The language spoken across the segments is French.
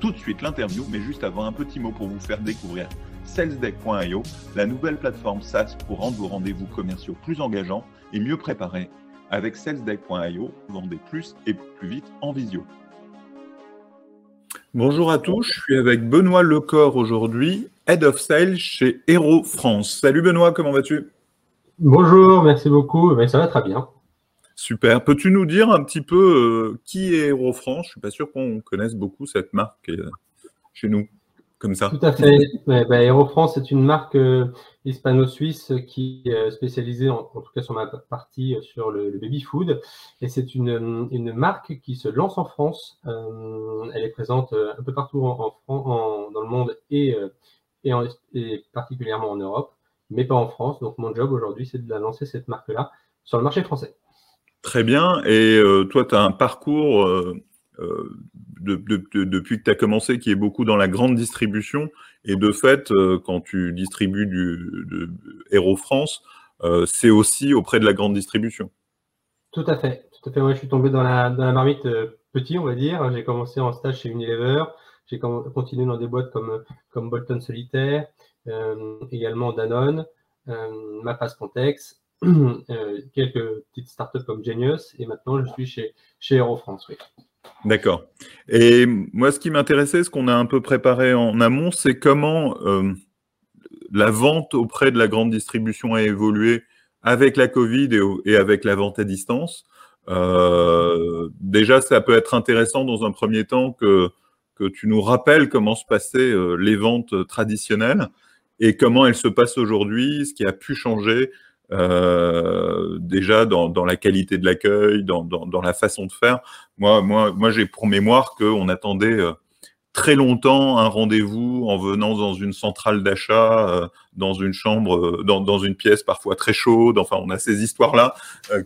tout de suite l'interview, mais juste avant un petit mot pour vous faire découvrir salesdeck.io, la nouvelle plateforme SaaS pour rendre vos rendez-vous commerciaux plus engageants et mieux préparés. Avec salesdeck.io, vendez plus et plus vite en visio. Bonjour à tous, je suis avec Benoît Lecor aujourd'hui, Head of Sales chez Hero France. Salut Benoît, comment vas-tu? Bonjour, merci beaucoup. Ça va très bien. Super. Peux-tu nous dire un petit peu euh, qui est Aerofrance Je ne suis pas sûr qu'on connaisse beaucoup cette marque euh, chez nous, comme ça. Tout à fait. Ouais, bah, Aerofrance est une marque euh, hispano-suisse qui est spécialisée, en, tout cas sur ma partie, sur le, baby-food. Et c'est une, marque qui se lance en France. elle est présente un peu partout dans le monde et, particulièrement en Europe, mais pas en France. Donc mon job aujourd'hui, c'est de lancer cette marque-là sur le marché français. Très bien. Et euh, toi, tu as un parcours euh, euh, depuis que tu as commencé qui est beaucoup dans la grande distribution. Et de fait, quand tu distribues du Hero France, c'est aussi auprès de la grande distribution. Tout à fait. Tout à fait. je suis tombé dans la, marmite petit, on va dire. J'ai commencé en stage chez Unilever. J'ai continué dans des boîtes comme, comme Bolton Solitaire, également Danone, Mapas Context Euh, quelques petites startups comme Genius et maintenant je suis chez, chez Aero France. Oui. D'accord. Et moi, ce qui m'intéressait, ce qu'on a un peu préparé en amont, c'est comment euh, la vente auprès de la grande distribution a évolué avec la Covid et, avec la vente à distance. Euh, déjà, ça peut être intéressant dans un premier temps que, que tu nous rappelles comment se passaient les ventes traditionnelles et comment elles se passent aujourd'hui, ce qui a pu changer, euh, déjà dans, dans, la qualité de l'accueil, dans, dans, dans, la façon de faire. Moi, moi, moi j'ai pour mémoire qu'on attendait euh, très longtemps un rendez-vous en venant dans une centrale d'achat, euh, dans une chambre, dans, dans, une pièce parfois très chaude. Enfin, on a ces histoires-là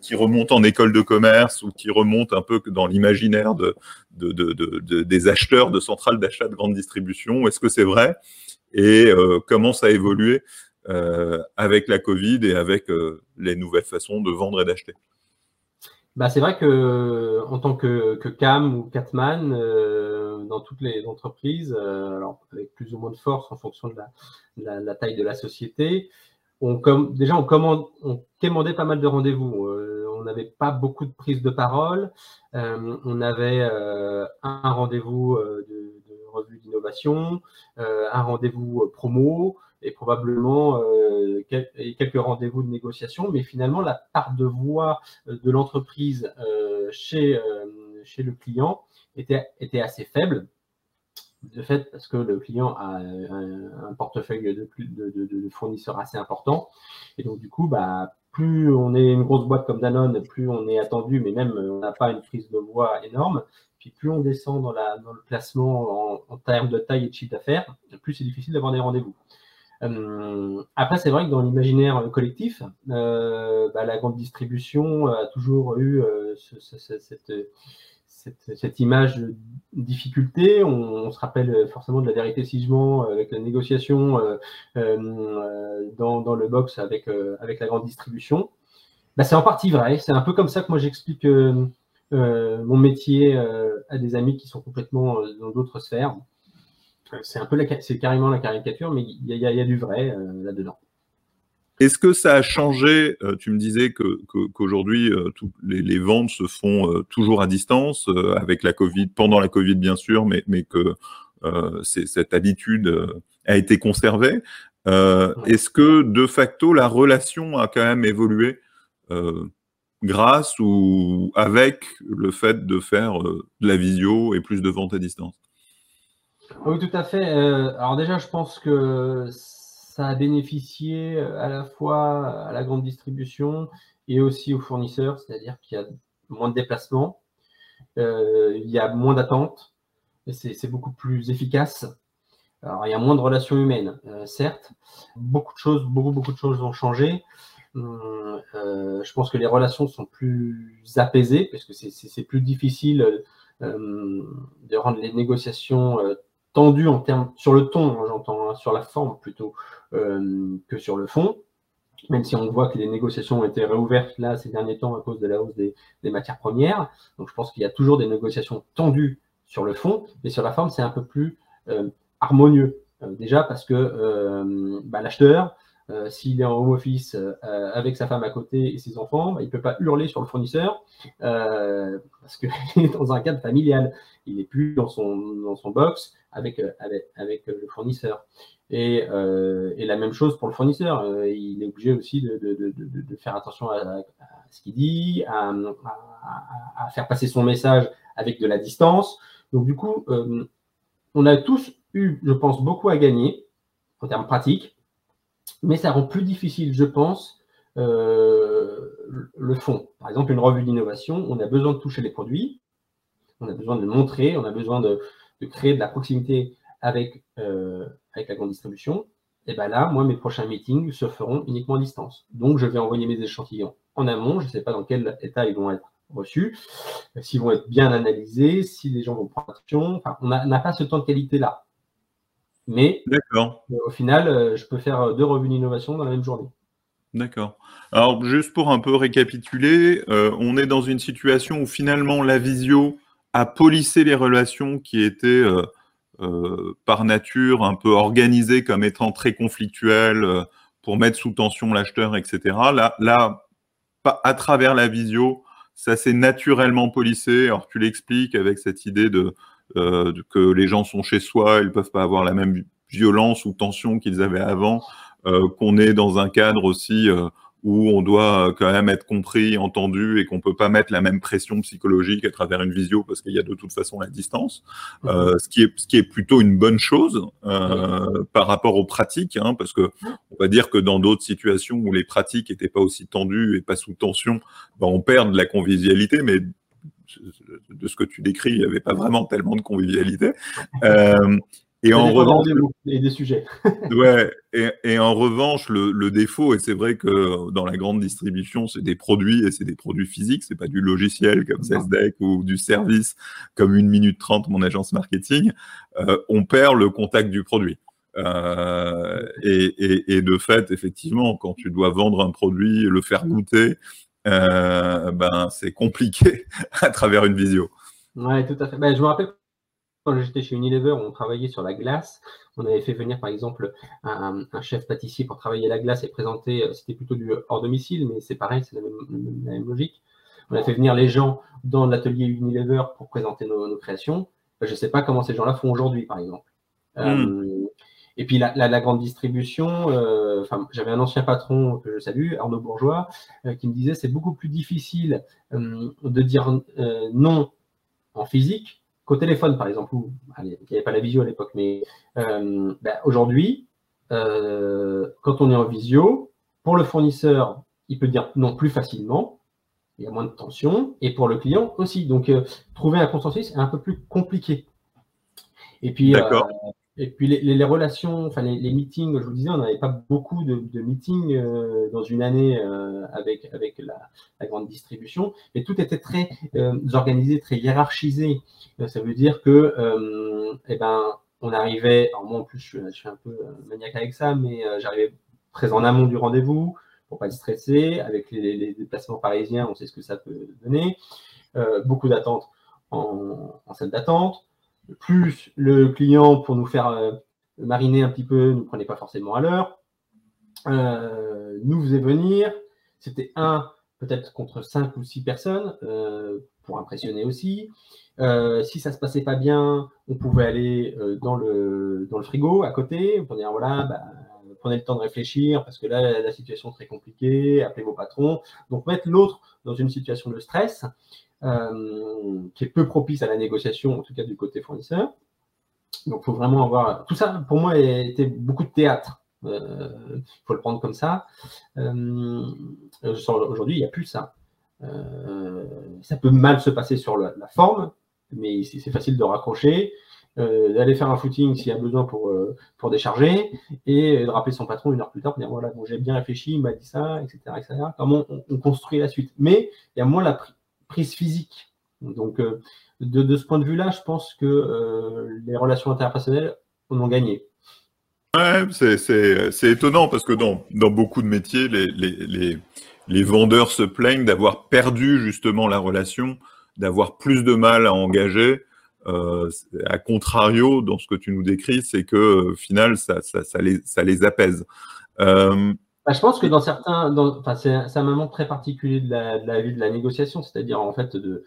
qui remontent en école de commerce ou qui remontent un peu dans l'imaginaire de, de, de, de, des acheteurs de centrales d'achat de grande distribution. Est-ce que c'est vrai? Et comment ça a évolué? Euh, avec la Covid et avec euh, les nouvelles façons de vendre et d'acheter bah, c'est vrai que en tant que, CAM ou Catman, euh, dans toutes les entreprises, alors avec plus ou moins de force en fonction de la, taille de la société, on déjà on, commande, on commandait pas mal de rendez-vous. on n'avait pas beaucoup de prise de parole. on avait un rendez-vous de, de, revue d'innovation, un rendez-vous promo, et probablement euh, quelques rendez-vous de négociation, mais finalement la part de voix euh, de l'entreprise euh, chez, chez le client était, était assez faible. De fait, parce que le client a un, portefeuille de, de, de, fournisseurs assez important. Et donc, du coup, bah, plus on est une grosse boîte comme Danone, plus on est attendu, mais même on n'a pas une prise de voix énorme. Puis plus on descend dans, la, dans le placement en, en termes de taille et de chiffre d'affaires, plus c'est difficile d'avoir des rendez-vous. Euh, après, c'est vrai que dans l'imaginaire collectif, euh, bah, la grande distribution a toujours eu euh, cette, image de difficulté. On, se rappelle forcément de la vérité sigement avec la négociation dans, le box avec, avec la grande distribution. Bah, c'est en partie vrai. C'est un peu comme ça que moi j'explique mon métier à des amis qui sont complètement dans d'autres sphères c'est un peu c'est carrément la caricature, mais il y, a, du vrai euh, là-dedans. Est-ce que ça a changé euh, Tu me disais que, qu'aujourd'hui, euh, les, ventes se font toujours à distance, avec la Covid, pendant la Covid bien sûr, mais, mais que cette habitude a été conservée. Est-ce que de facto, la relation a quand même évolué grâce ou avec le fait de faire de la visio et plus de ventes à distance? Oui, tout à fait. Euh, alors déjà, je pense que ça a bénéficié euh, à la fois à la grande distribution et aussi aux fournisseurs, c'est-à-dire qu'il y a moins de déplacements, euh, il y a moins d'attentes, c'est beaucoup plus efficace. Alors, il y a moins de relations humaines, certes. Beaucoup de choses, beaucoup, beaucoup de choses ont changé. Hum, je pense que les relations sont plus apaisées parce que c'est plus difficile de rendre les négociations tendues en termes sur le ton, hein, j'entends, hein, sur la forme plutôt que sur le fond même si on voit que les négociations ont été réouvertes là ces derniers temps à cause de la hausse des, matières premières. Donc je pense qu'il y a toujours des négociations tendues sur le fond, mais sur la forme, c'est un peu plus euh, harmonieux. Euh, déjà parce que euh, bah, l'acheteur, s'il est en home office avec sa femme à côté et ses enfants, bah, il ne peut pas hurler sur le fournisseur parce qu'il est dans un cadre familial. Il n'est plus dans son, dans son box avec, avec, avec le fournisseur. Euh, et, la même chose pour le fournisseur. Euh, il est obligé aussi de, faire attention à, ce qu'il dit, à, faire passer son message avec de la distance. Donc du coup, euh, on a tous eu, je pense, beaucoup à gagner en termes pratiques, mais ça rend plus difficile, je pense, le fond. Par exemple, une revue d'innovation, on a besoin de toucher les produits, on a besoin de le montrer, on a besoin de, créer de la proximité avec, euh, avec la grande distribution, et bien là, moi, mes prochains meetings se feront uniquement à distance. Donc, je vais envoyer mes échantillons en amont. Je ne sais pas dans quel état ils vont être reçus, s'ils vont être bien analysés, si les gens vont prendre action. Enfin, on n'a pas ce temps de qualité-là. Mais euh, au final, euh, je peux faire deux revues d'innovation dans la même journée. D'accord. Alors, juste pour un peu récapituler, on est dans une situation où finalement la visio a polissé les relations qui étaient euh, par nature un peu organisé comme étant très conflictuel euh, pour mettre sous tension l'acheteur, etc. Là, là, à travers la visio, ça s'est naturellement polissé. Alors tu l'expliques avec cette idée de, euh, que les gens sont chez soi, ils peuvent pas avoir la même violence ou tension qu'ils avaient avant, qu'on est dans un cadre aussi où on doit euh, quand même être compris, entendu et qu'on peut pas mettre la même pression psychologique à travers une visio parce qu'il y a de toute façon la distance, mhm. euh, ce qui est ce qui est plutôt une bonne chose euh, par rapport aux pratiques, hein, parce que on va dire que dans d'autres situations où les pratiques étaient pas aussi tendues et pas sous tension, ben on perd de la convivialité, mais de ce que tu décris, il n'y avait pas vraiment tellement de convivialité. Euh, et en revanche, des sujets. ouais, et, en revanche, le, défaut, et c'est vrai que dans la grande distribution, c'est des produits et c'est des produits physiques, c'est pas du logiciel comme SESDEC ou du service comme une minute trente, mon agence marketing. Euh, on perd le contact du produit. Euh, et, de fait, effectivement, quand tu dois vendre un produit, le faire goûter, euh, ben c'est compliqué à travers une visio. Ouais, tout à fait. Ben, je me rappelle quand j'étais chez Unilever, on travaillait sur la glace. On avait fait venir, par exemple, un, chef pâtissier pour travailler la glace et présenter. Euh, c'était plutôt du hors domicile, mais c'est pareil, c'est la, même, logique. On a fait venir les gens dans l'atelier Unilever pour présenter nos, créations. Je ne sais pas comment ces gens-là font aujourd'hui, par exemple. Hmm. Euh, et puis la, grande distribution, euh, j'avais un ancien patron que je salue, Arnaud Bourgeois, qui me disait c'est beaucoup plus difficile de dire non en physique qu'au téléphone, par exemple, où il n'y avait pas la visio à l'époque, mais euh, ben, aujourd'hui, euh, quand on est en visio, pour le fournisseur, il peut dire non plus facilement, il y a moins de tension, et pour le client aussi. Donc, euh, trouver un consensus est un peu plus compliqué. Et puis, et puis les, relations, enfin les, meetings, je vous disais, on n'avait pas beaucoup de, meetings euh, dans une année euh, avec, avec la, grande distribution, mais tout était très euh, organisé, très hiérarchisé. ça veut dire que, eh ben, on arrivait, alors moi en plus je, suis un peu maniaque avec ça, mais j'arrivais très en amont du rendez-vous pour pas stressé. Avec les, déplacements parisiens, on sait ce que ça peut donner. beaucoup d'attentes en, en salle d'attente plus le client pour nous faire euh, mariner un petit peu, ne prenait pas forcément à l'heure, euh, nous faisait venir. C'était un, peut-être contre cinq ou six personnes, euh, pour impressionner aussi. si ça se passait pas bien, on pouvait aller dans, le, frigo à côté, pour dire voilà, prenez le temps de réfléchir parce que là, la situation est très compliquée, appelez vos patrons. Donc, mettre l'autre dans une situation de stress, euh, qui est peu propice à la négociation, en tout cas du côté fournisseur. Donc, il faut vraiment avoir. Tout ça, pour moi, était beaucoup de théâtre. Il euh, faut le prendre comme ça. Euh, aujourd'hui, il n'y a plus ça. ça peut mal se passer sur la, forme, mais c'est facile de raccrocher. D'aller faire un footing s'il y a besoin pour, pour décharger, et de rappeler son patron une heure plus tard pour dire voilà, bon, j'ai bien réfléchi, il m'a dit ça, etc. etc. Comment on, construit la suite. Mais il y a moins la prise physique. Donc, de, ce point de vue-là, je pense que les relations interpersonnelles en ont gagné. Ouais, c'est étonnant parce que dans, dans beaucoup de métiers, les, les, les, vendeurs se plaignent d'avoir perdu justement la relation, d'avoir plus de mal à engager. Euh, à contrario, dans ce que tu nous décris, c'est que au final, ça, ça, ça, les, ça les apaise. Euh, bah, je pense que dans certains, enfin, c'est un moment très particulier de la, de la vie de la négociation, c'est-à-dire en fait de,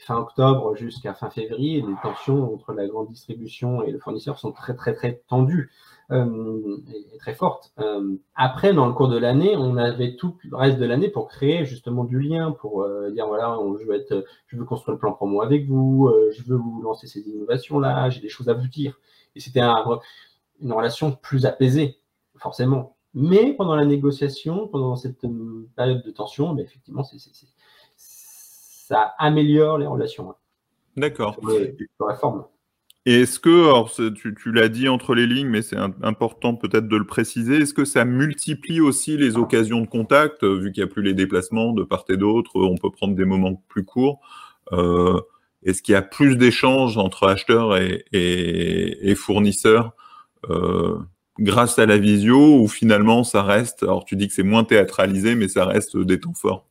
fin octobre jusqu'à fin février, les tensions entre la grande distribution et le fournisseur sont très très très tendues euh, et, très fortes. Euh, après, dans le cours de l'année, on avait tout le reste de l'année pour créer justement du lien, pour euh, dire voilà, je veux être, je veux construire le plan promo avec vous, je veux vous lancer ces innovations là, j'ai des choses à vous dire. Et c'était une relation plus apaisée, forcément. Mais pendant la négociation, pendant cette période de tension, ben, effectivement, ça améliore les relations. D'accord. Sur la forme. Et est-ce que, alors tu, l'as dit entre les lignes, mais c'est important peut-être de le préciser, est-ce que ça multiplie aussi les occasions de contact, euh, vu qu'il n'y a plus les déplacements de part et d'autre, on peut prendre des moments plus courts euh, Est-ce qu'il y a plus d'échanges entre acheteurs et, fournisseurs euh, grâce à la visio, ou finalement ça reste, alors tu dis que c'est moins théâtralisé, mais ça reste des temps forts?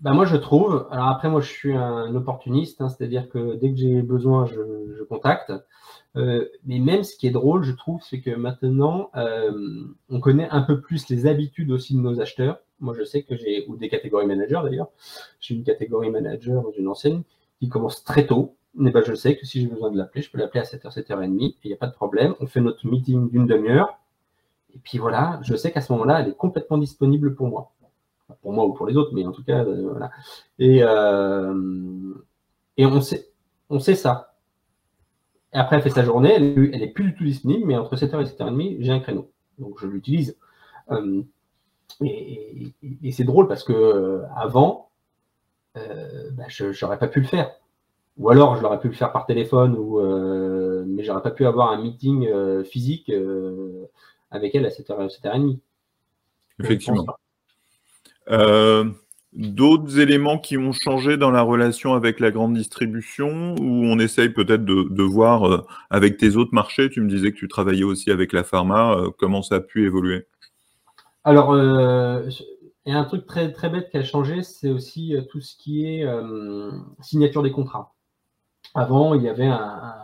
Bah moi, je trouve. Alors après, moi, je suis un opportuniste, hein, c'est-à-dire que dès que j'ai besoin, je, contacte. Euh, mais même ce qui est drôle, je trouve, c'est que maintenant, euh, on connaît un peu plus les habitudes aussi de nos acheteurs. Moi, je sais que j'ai, ou des catégories managers d'ailleurs, j'ai une catégorie manager dans une enseigne qui commence très tôt. Mais ben, je sais que si j'ai besoin de l'appeler, je peux l'appeler à 7h, 7h30, et il n'y a pas de problème. On fait notre meeting d'une demi-heure. Et puis voilà, je sais qu'à ce moment-là, elle est complètement disponible pour moi pour moi ou pour les autres, mais en tout cas, euh, voilà. Et, euh, et on, sait, on sait ça. Et après, elle fait sa journée, elle, elle est plus du tout disponible, mais entre 7h et 7h30, j'ai un créneau. Donc, je l'utilise. Euh, et, c'est drôle parce que avant, bah, je n'aurais pas pu le faire. Ou alors, je l'aurais pu le faire par téléphone, ou, mais j'aurais pas pu avoir un meeting physique avec elle à 7h, 7h30. Effectivement. Euh, d'autres éléments qui ont changé dans la relation avec la grande distribution, ou on essaye peut-être de, voir euh, avec tes autres marchés, tu me disais que tu travaillais aussi avec la pharma, euh, comment ça a pu évoluer? Alors, il y a un truc très, très bête qui a changé, c'est aussi tout ce qui est signature des contrats. Avant, il y avait un,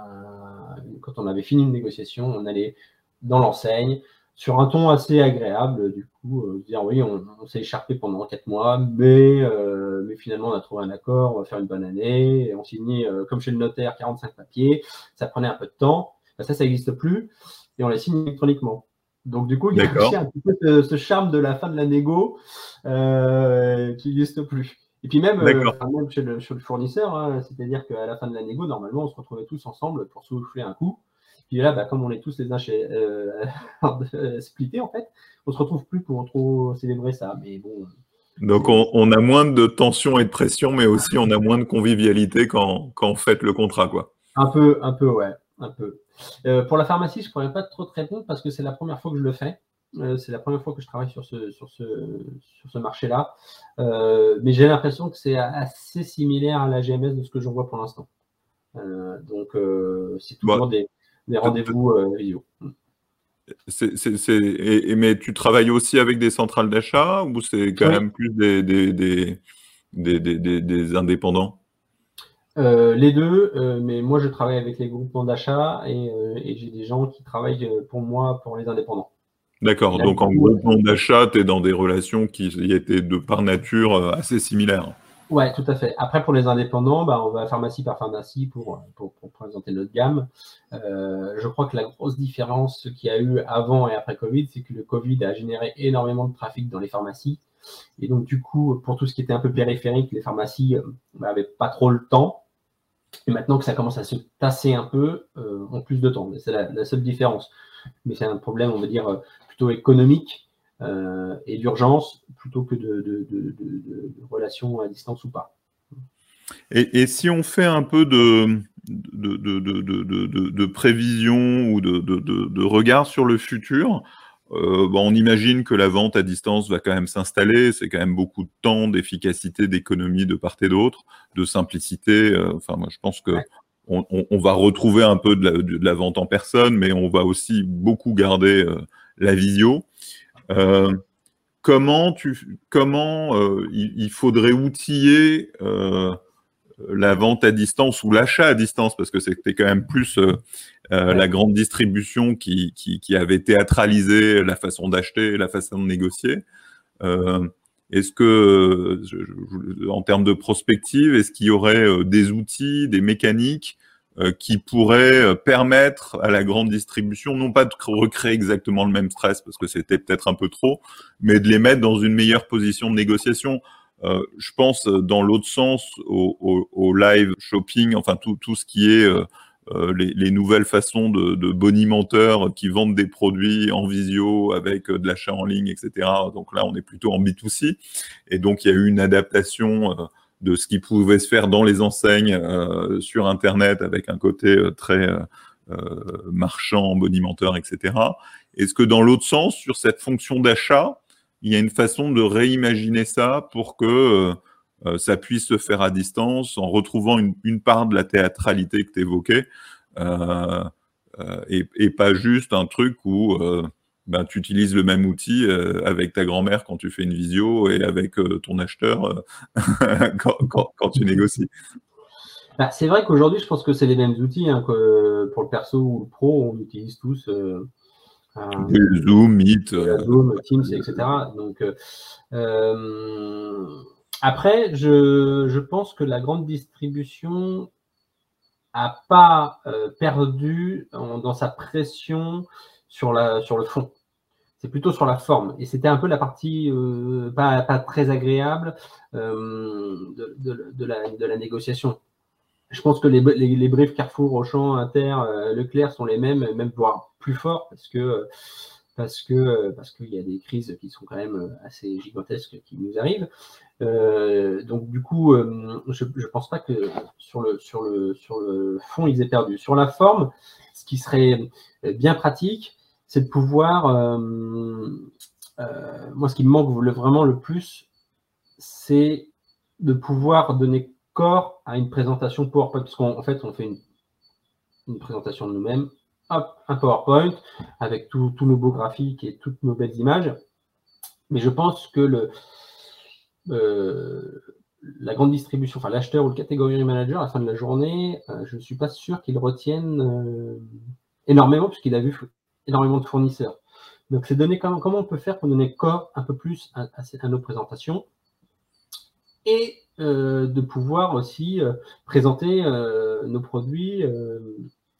quand on avait fini une négociation, on allait dans l'enseigne, sur un ton assez agréable, du coup, euh, dire oui, on, s'est écharpé pendant quatre mois, mais, euh, mais finalement on a trouvé un accord, on va faire une bonne année, et on signait, euh, comme chez le notaire, 45 papiers, ça prenait un peu de temps, ben, ça, ça n'existe plus, et on les signe électroniquement. Donc du coup, il y a un petit peu ce, charme de la fin de la négo qui n'existe plus. Et puis même, chez, le, fournisseur, hein, c'est-à-dire qu'à la fin de la négo, normalement, on se retrouvait tous ensemble pour souffler un coup. Puis là, bah, comme on est tous les uns chez, euh, splittés, en fait, on se retrouve plus pour trop célébrer ça. Mais bon. Donc on, a moins de tension et de pression, mais aussi on a moins de convivialité quand, quand on fait le contrat, quoi. Un peu, un peu, ouais, un peu. Euh, pour la pharmacie, je ne pourrais pas trop te répondre parce que c'est la première fois que je le fais. Euh, c'est la première fois que je travaille sur ce, sur ce, sur ce marché-là. mais j'ai l'impression que c'est assez similaire à la GMS de ce que j'en vois pour l'instant. donc, c'est toujours des, des rendez-vous euh, vidéo. mais tu travailles aussi avec des centrales d'achat ou c'est quand même plus des, des, des, indépendants? Euh, Les deux, euh, mais moi je travaille avec les groupements d'achat et, j'ai des gens qui travaillent pour moi pour les indépendants. D'accord, donc en groupement d'achat, tu es dans des relations qui étaient de par nature assez similaires. Ouais, tout à fait. Après, pour les indépendants, bah, on va pharmacie par pharmacie pour, pour, présenter notre gamme. Euh, je crois que la grosse différence qu'il y a eu avant et après Covid, c'est que le Covid a généré énormément de trafic dans les pharmacies. Et donc, du coup, pour tout ce qui était un peu périphérique, les pharmacies n'avaient euh, bah, pas trop le temps. Et maintenant que ça commence à se tasser un peu, euh, ont plus de temps. C'est la, seule différence. Mais c'est un problème, on va dire, euh, plutôt économique et d'urgence plutôt que de, relations à distance ou pas. Et, si on fait un peu de, de, prévision ou de, regard sur le futur, euh, on imagine que la vente à distance va quand même s'installer. C'est quand même beaucoup de temps, d'efficacité, d'économie de part et d'autre, de simplicité. Euh, enfin, moi, je pense que on, va retrouver un peu de la, vente en personne, mais on va aussi beaucoup garder euh, la visio. Comment tu, comment il, faudrait outiller la vente à distance ou l'achat à distance, parce que c'était quand même plus euh, euh, la grande distribution qui, qui, avait théâtralisé la façon d'acheter, la façon de négocier. Euh, est-ce que, en termes de prospective, est-ce qu'il y aurait des outils, des mécaniques qui pourraient permettre à la grande distribution, non pas de recréer exactement le même stress, parce que c'était peut-être un peu trop, mais de les mettre dans une meilleure position de négociation euh, je pense euh, dans l'autre sens au, live shopping, enfin tout, tout ce qui est euh, les, nouvelles façons de, de, bonimenteurs qui vendent des produits en visio avec de l'achat en ligne, etc. Donc là, on est plutôt en B2C. Et donc, il y a eu une adaptation de ce qui pouvait se faire dans les enseignes sur Internet avec un côté très marchand, bonimenteur, etc. Est-ce que dans l'autre sens, sur cette fonction d'achat, il y a une façon de réimaginer ça pour que euh, euh, ça puisse se faire à distance en retrouvant une, part de la théâtralité que tu évoquais euh, et, pas juste un truc où ben, tu utilises le même outil avec ta grand-mère quand tu fais une visio et avec ton acheteur quand, tu négocies. Bah, c'est vrai qu'aujourd'hui, je pense que c'est les mêmes outils hein, que pour le perso ou le pro, on utilise tous euh, Zoom, Meet. Euh, Zoom, Teams, etc. Donc, euh, après, je, pense que la grande distribution n'a pas perdu dans sa pression sur, la, sur le fond. C'est plutôt sur la forme. Et c'était un peu la partie pas, très agréable de, la, de la négociation je pense que les, les, briefs Carrefour, Auchan, Inter, euh, Leclerc sont les mêmes, même voire plus forts, parce que parce que parce qu'il y a des crises qui sont quand même assez gigantesques qui nous arrivent. Euh, donc du coup, euh, je ne pense pas que sur le sur le sur le fond ils aient perdu. Sur la forme, ce qui serait bien pratique, c'est de pouvoir. moi, ce qui me manque vraiment le plus, c'est de pouvoir donner à une présentation PowerPoint, parce qu'en fait, on fait une, présentation de nous-mêmes, hop, un PowerPoint avec tous nos beaux graphiques et toutes nos belles images. Mais je pense que le, euh, la grande distribution, enfin l'acheteur ou le catégorie manager à la fin de la journée, euh, je ne suis pas sûr qu'il retienne euh, énormément, puisqu'il a vu énormément de fournisseurs. Donc, c'est donner comment, comment on peut faire pour donner corps un peu plus à, nos présentations. Et euh, de pouvoir aussi euh, présenter euh, nos produits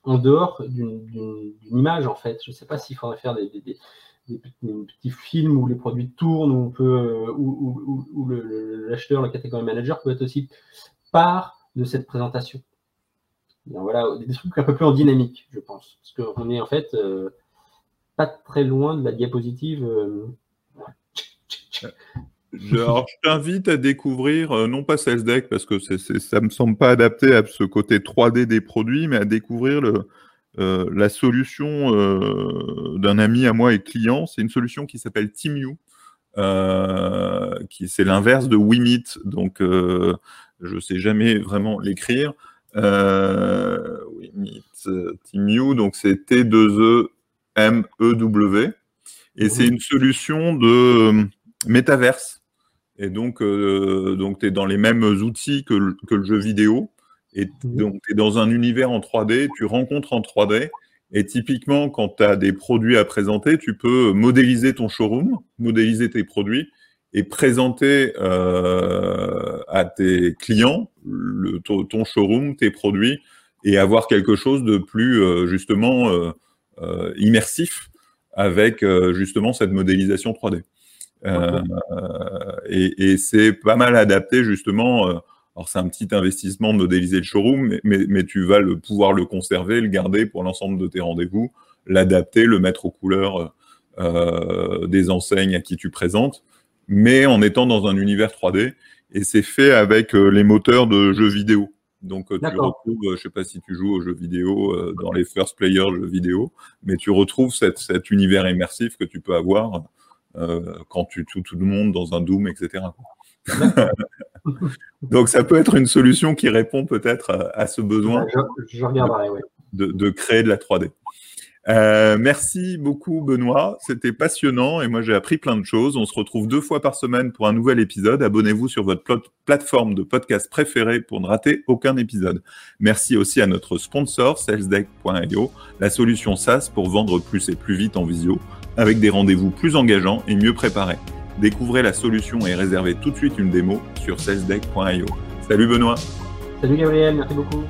en dehors d'une image, en fait. Je ne sais pas s'il faudrait faire des, petits films où les produits tournent, où, où, l'acheteur, le, catégorie manager peut être aussi part de cette présentation. voilà, des trucs un peu plus en dynamique, je pense. Parce qu'on est en fait pas très loin de la diapositive. Je, alors, je t'invite à découvrir, euh, non pas SalesDeck, parce que ça me semble pas adapté à ce côté 3D des produits, mais à découvrir euh, la solution euh, d'un ami à moi et client. C'est une solution qui s'appelle TeamU, qui c'est l'inverse de WeMeet. Donc, je sais jamais vraiment l'écrire. WeMeet, TeamU, donc c'est T2E M E W, et c'est une solution de métaverse. Et donc, euh, donc tu es dans les mêmes outils que le, que le jeu vidéo. Et donc, tu es dans un univers en 3D, tu rencontres en 3D. Et typiquement, quand tu as des produits à présenter, tu peux modéliser ton showroom, modéliser tes produits et présenter euh, à tes clients le, ton, showroom, tes produits, et avoir quelque chose de plus euh, justement euh, euh, immersif avec euh, justement cette modélisation 3D. Euh, et, c'est pas mal adapté justement. Euh, alors c'est un petit investissement de modéliser le showroom, mais, mais, tu vas le, pouvoir le conserver, le garder pour l'ensemble de tes rendez-vous, l'adapter, le mettre aux couleurs euh, des enseignes à qui tu présentes, mais en étant dans un univers 3D. et c'est fait avec les moteurs de jeux vidéo. Donc tu retrouves, je sais pas si tu joues aux jeux vidéo dans les first players jeux vidéo, mais tu retrouves cette, cet univers immersif que tu peux avoir quand tu tues tout le monde dans un Doom, etc. Donc ça peut être une solution qui répond peut-être à, ce besoin je, regarderai, de, créer de la 3D. Euh, merci beaucoup Benoît, c'était passionnant et moi j'ai appris plein de choses. On se retrouve deux fois par semaine pour un nouvel épisode. Abonnez-vous sur votre plateforme de podcast préférée pour ne rater aucun épisode. Merci aussi à notre sponsor salesdeck.io, la solution SaaS pour vendre plus et plus vite en visio, avec des rendez-vous plus engageants et mieux préparés. Découvrez la solution et réservez tout de suite une démo sur salesdeck.io. Salut Benoît. Salut Gabriel, merci beaucoup.